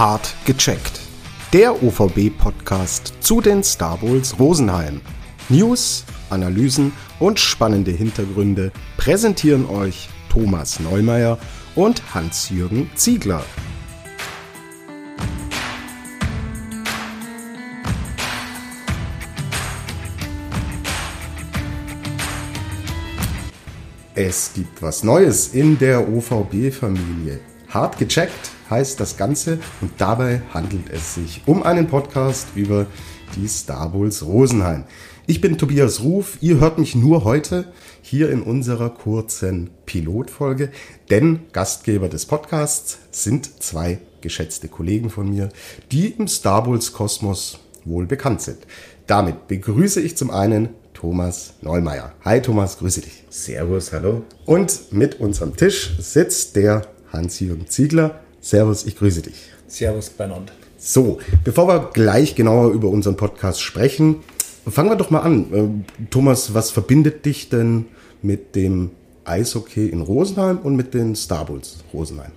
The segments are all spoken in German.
Hart gecheckt. Der OVB-Podcast zu den Star Bowls Rosenheim. News, Analysen und spannende Hintergründe präsentieren euch Thomas Neumeier und Hans-Jürgen Ziegler. Es gibt was Neues in der OVB-Familie. Hart gecheckt heißt das Ganze und dabei handelt es sich um einen Podcast über die Star Bulls Rosenheim. Ich bin Tobias Ruf, ihr hört mich nur heute hier in unserer kurzen Pilotfolge, denn Gastgeber des Podcasts sind zwei geschätzte Kollegen von mir, die im Star Bulls Kosmos wohl bekannt sind. Damit begrüße ich zum einen Thomas Neumeier. Hi Thomas, grüße dich. Servus, hallo. Und mit uns am Tisch sitzt der Hans-Jürgen Ziegler. Servus, ich grüße dich. Servus beieinander. So, bevor wir gleich genauer über unseren Podcast sprechen, fangen wir doch mal an. Äh, Thomas, was verbindet dich denn mit dem Eishockey in Rosenheim und mit den Star Bulls Rosenheim?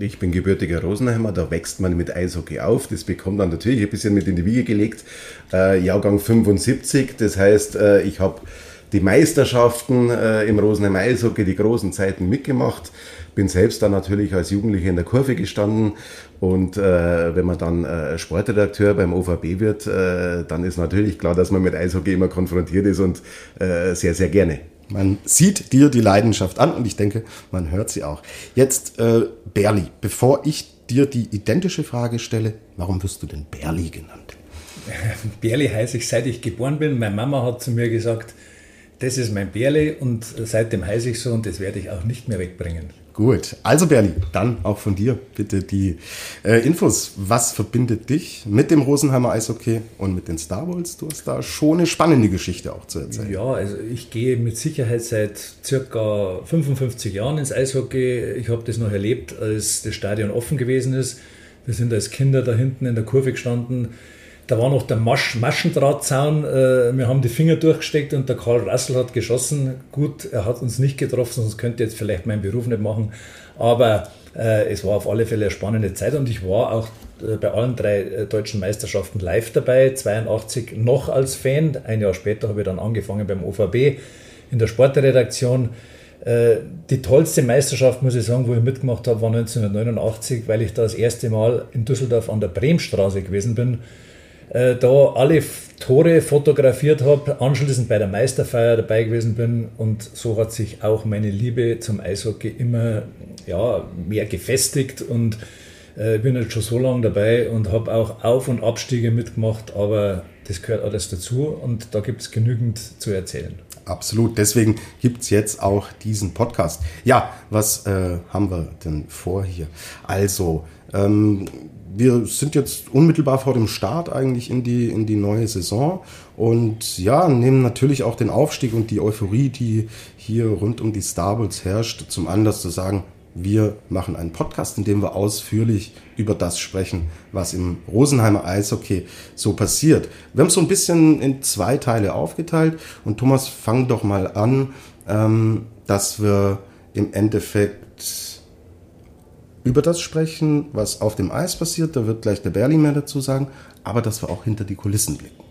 Ich bin gebürtiger Rosenheimer, da wächst man mit Eishockey auf. Das bekommt man natürlich ein bisschen mit in die Wiege gelegt. Äh, Jahrgang 75, das heißt, äh, ich habe die Meisterschaften äh, im Rosenheim Eishockey, die großen Zeiten mitgemacht bin selbst dann natürlich als Jugendlicher in der Kurve gestanden und äh, wenn man dann äh, Sportredakteur beim OVB wird, äh, dann ist natürlich klar, dass man mit Eishockey immer konfrontiert ist und äh, sehr, sehr gerne. Man sieht dir die Leidenschaft an und ich denke, man hört sie auch. Jetzt, äh, Berli, bevor ich dir die identische Frage stelle, warum wirst du denn Berli genannt? Berli heiße ich, seit ich geboren bin. Meine Mama hat zu mir gesagt, das ist mein Bärli und seitdem heiße ich so und das werde ich auch nicht mehr wegbringen. Gut, also Berli, dann auch von dir bitte die äh, Infos. Was verbindet dich mit dem Rosenheimer Eishockey und mit den Star Wars? Du hast da schon eine spannende Geschichte auch zu erzählen. Ja, also ich gehe mit Sicherheit seit circa 55 Jahren ins Eishockey. Ich habe das noch erlebt, als das Stadion offen gewesen ist. Wir sind als Kinder da hinten in der Kurve gestanden da war noch der Masch Maschendrahtzaun. Äh, wir haben die Finger durchgesteckt und der Karl Russell hat geschossen. Gut, er hat uns nicht getroffen, sonst könnte jetzt vielleicht meinen Beruf nicht machen. Aber äh, es war auf alle Fälle eine spannende Zeit und ich war auch äh, bei allen drei äh, deutschen Meisterschaften live dabei. 82 noch als Fan. Ein Jahr später habe ich dann angefangen beim OVB in der Sportredaktion. Äh, die tollste Meisterschaft, muss ich sagen, wo ich mitgemacht habe, war 1989, weil ich da das erste Mal in Düsseldorf an der Bremstraße gewesen bin äh, da alle Tore fotografiert habe, anschließend bei der Meisterfeier dabei gewesen bin und so hat sich auch meine Liebe zum Eishockey immer ja, mehr gefestigt und äh, bin jetzt schon so lange dabei und habe auch Auf- und Abstiege mitgemacht, aber das gehört alles dazu und da gibt es genügend zu erzählen. Absolut, deswegen gibt es jetzt auch diesen Podcast. Ja, was äh, haben wir denn vor hier? Also, ähm, wir sind jetzt unmittelbar vor dem Start eigentlich in die, in die neue Saison und ja, nehmen natürlich auch den Aufstieg und die Euphorie, die hier rund um die Starbucks herrscht, zum Anlass zu sagen, wir machen einen Podcast, in dem wir ausführlich über das sprechen, was im Rosenheimer Eishockey so passiert. Wir haben es so ein bisschen in zwei Teile aufgeteilt und Thomas, fang doch mal an, ähm, dass wir im Endeffekt über das sprechen, was auf dem Eis passiert. Da wird gleich der Berlin mehr dazu sagen, aber dass wir auch hinter die Kulissen blicken.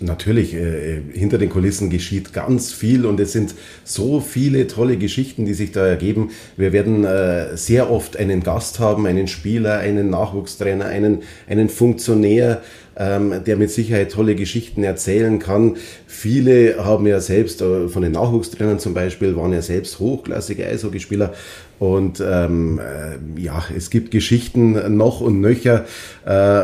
Natürlich, äh, hinter den Kulissen geschieht ganz viel und es sind so viele tolle Geschichten, die sich da ergeben. Wir werden äh, sehr oft einen Gast haben, einen Spieler, einen Nachwuchstrainer, einen, einen Funktionär, ähm, der mit Sicherheit tolle Geschichten erzählen kann. Viele haben ja selbst, äh, von den Nachwuchstrainern zum Beispiel, waren ja selbst hochklassige Eishockeyspieler und ähm, äh, ja, es gibt Geschichten noch und nöcher. Äh,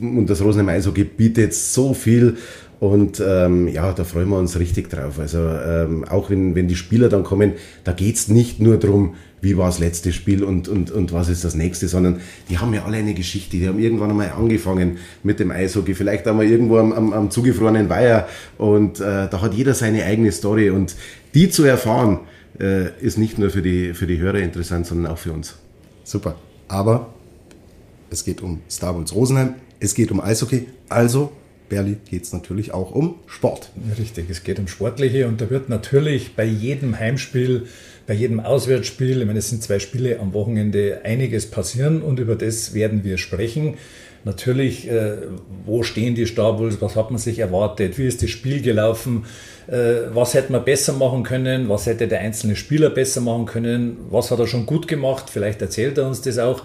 und das Rosenheim Eishockey bietet so viel. Und ähm, ja, da freuen wir uns richtig drauf. Also ähm, auch wenn, wenn die Spieler dann kommen, da geht's nicht nur drum, wie war das letzte Spiel und, und, und was ist das nächste, sondern die haben ja alle eine Geschichte. Die haben irgendwann einmal angefangen mit dem Eishockey, vielleicht einmal irgendwo am, am, am zugefrorenen Weiher und äh, da hat jeder seine eigene Story und die zu erfahren, äh, ist nicht nur für die, für die Hörer interessant, sondern auch für uns. Super. Aber es geht um Star Wars Rosenheim, es geht um Eishockey, also Berli, geht es natürlich auch um Sport. Richtig, es geht um Sportliche und da wird natürlich bei jedem Heimspiel, bei jedem Auswärtsspiel, ich meine, es sind zwei Spiele am Wochenende, einiges passieren und über das werden wir sprechen. Natürlich, äh, wo stehen die Stabuls, was hat man sich erwartet, wie ist das Spiel gelaufen, äh, was hätte man besser machen können, was hätte der einzelne Spieler besser machen können, was hat er schon gut gemacht, vielleicht erzählt er uns das auch.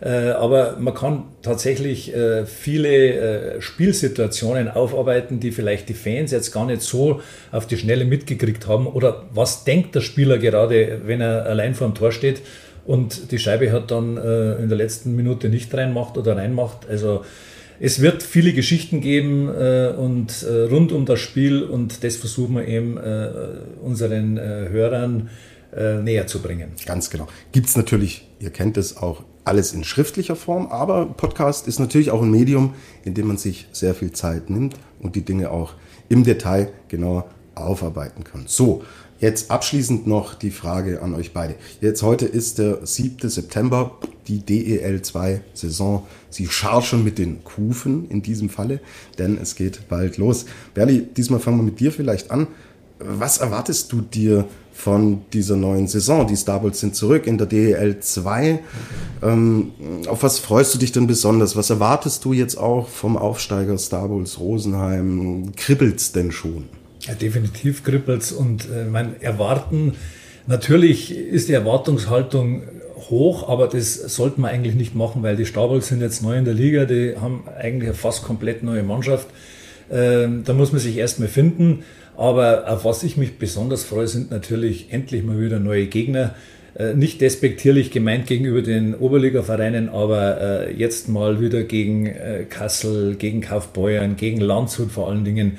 Äh, aber man kann tatsächlich äh, viele äh, Spielsituationen aufarbeiten, die vielleicht die Fans jetzt gar nicht so auf die Schnelle mitgekriegt haben. Oder was denkt der Spieler gerade, wenn er allein vor dem Tor steht und die Scheibe hat dann in der letzten Minute nicht reinmacht oder reinmacht. Also es wird viele Geschichten geben und rund um das Spiel und das versuchen wir eben unseren Hörern näher zu bringen. Ganz genau. Gibt es natürlich, ihr kennt es auch alles in schriftlicher Form, aber Podcast ist natürlich auch ein Medium, in dem man sich sehr viel Zeit nimmt und die Dinge auch im Detail genauer aufarbeiten kann. So, jetzt abschließend noch die Frage an euch beide. Jetzt heute ist der 7. September, die DEL2-Saison. Sie scharschen mit den Kufen in diesem Falle, denn es geht bald los. Berli, diesmal fangen wir mit dir vielleicht an. Was erwartest du dir von dieser neuen Saison. Die Star Bulls sind zurück in der DEL 2. Ähm, auf was freust du dich denn besonders? Was erwartest du jetzt auch vom Aufsteiger Star Bulls Rosenheim? Kribbelt's denn schon? Ja, definitiv kribbelt's und äh, mein Erwarten, natürlich ist die Erwartungshaltung hoch, aber das sollte man eigentlich nicht machen, weil die Star Bulls sind jetzt neu in der Liga, die haben eigentlich eine fast komplett neue Mannschaft. Ähm, da muss man sich erstmal finden. Aber auf was ich mich besonders freue, sind natürlich endlich mal wieder neue Gegner. Äh, nicht despektierlich gemeint gegenüber den Oberliga-Vereinen, aber äh, jetzt mal wieder gegen äh, Kassel, gegen Kaufbeuern, gegen Landshut vor allen Dingen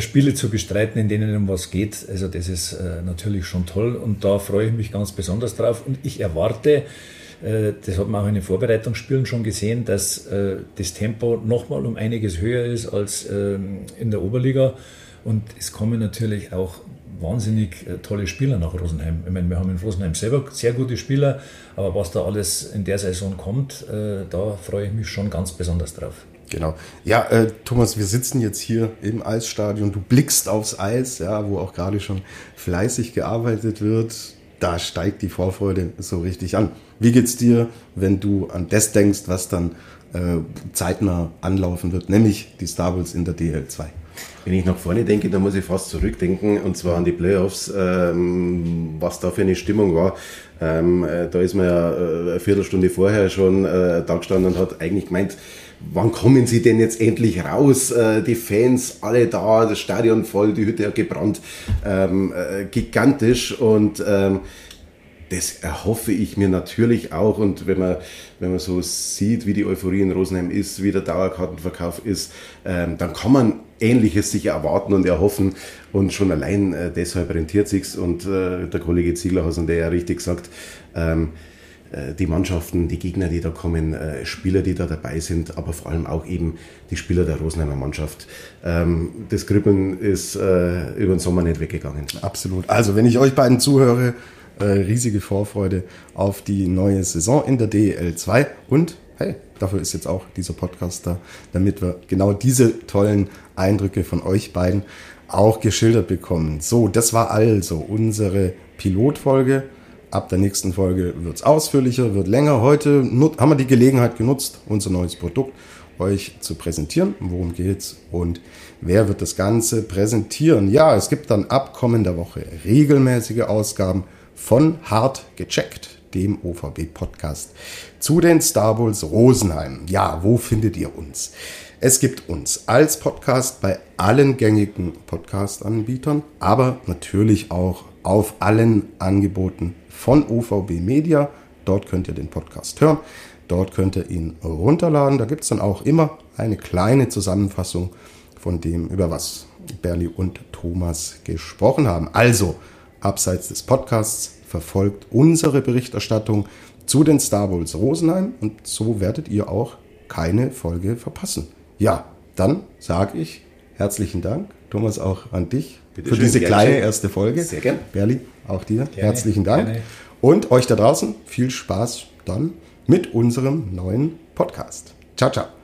Spiele zu bestreiten, in denen um was geht. Also das ist natürlich schon toll und da freue ich mich ganz besonders drauf und ich erwarte, das hat man auch in den Vorbereitungsspielen schon gesehen, dass das Tempo nochmal um einiges höher ist als ähm, in der Oberliga. Und es kommen natürlich auch wahnsinnig äh, tolle Spieler nach Rosenheim. Ich meine, wir haben in Rosenheim selber sehr gute Spieler, aber was da alles in der Saison kommt, äh, da freue ich mich schon ganz besonders drauf. Genau. Ja, äh, Thomas, wir sitzen jetzt hier im Eisstadion. Du blickst aufs Eis, ja, wo auch gerade schon fleißig gearbeitet wird. Da steigt die Vorfreude so richtig an. Wie geht's dir, wenn du an das denkst, was dann äh, zeitnah anlaufen wird, nämlich die Star Wars in der DL2? Wenn ich nach vorne denke, dann muss ich fast zurückdenken und zwar an die Playoffs, ähm, was da für eine Stimmung war. Ähm, äh, da ist man ja äh, eine Viertelstunde vorher schon äh, da gestanden und hat eigentlich gemeint, wann kommen sie denn jetzt endlich raus? Äh, die Fans alle da, das Stadion voll, die Hütte hat gebrannt, ähm, äh, gigantisch und ähm, das erhoffe ich mir natürlich auch. Und wenn man, wenn man so sieht, wie die Euphorie in Rosenheim ist, wie der Dauerkartenverkauf ist, ähm, dann kann man Ähnliches sicher erwarten und erhoffen. Und schon allein äh, deshalb rentiert sich's. Und äh, der Kollege Ziegler hat es ja richtig gesagt. Ähm, äh, die Mannschaften, die Gegner, die da kommen, äh, Spieler, die da dabei sind, aber vor allem auch eben die Spieler der Rosenheimer Mannschaft. Ähm, das Kribbeln ist äh, über den Sommer nicht weggegangen. Absolut. Also wenn ich euch beiden zuhöre, äh, riesige Vorfreude auf die neue Saison in der DEL 2 und hey, dafür ist jetzt auch dieser Podcast da, damit wir genau diese tollen Eindrücke von euch beiden auch geschildert bekommen. So, das war also unsere Pilotfolge. Ab der nächsten Folge wird es ausführlicher, wird länger. Heute haben wir die Gelegenheit genutzt, unser neues Produkt euch zu präsentieren. Worum geht's und wer wird das Ganze präsentieren? Ja, es gibt dann ab kommender Woche regelmäßige Ausgaben von Hart gecheckt, dem OVB-Podcast, zu den Star Bulls Rosenheim. Ja, wo findet ihr uns? Es gibt uns als Podcast bei allen gängigen Podcast-Anbietern, aber natürlich auch auf allen Angeboten von OVB Media. Dort könnt ihr den Podcast hören. Dort könnt ihr ihn runterladen. Da gibt es dann auch immer eine kleine Zusammenfassung von dem, über was Berli und Thomas gesprochen haben. Also, abseits des Podcasts verfolgt unsere Berichterstattung zu den Star Wars Rosenheim und so werdet ihr auch keine Folge verpassen. Ja, dann sage ich herzlichen Dank, Thomas, auch an dich Bitte für schön, diese kleine schön. erste Folge. Sehr gern. Berli, auch dir gerne, herzlichen Dank. Gerne. Und euch da draußen viel Spaß dann mit unserem neuen Podcast. Ciao, ciao.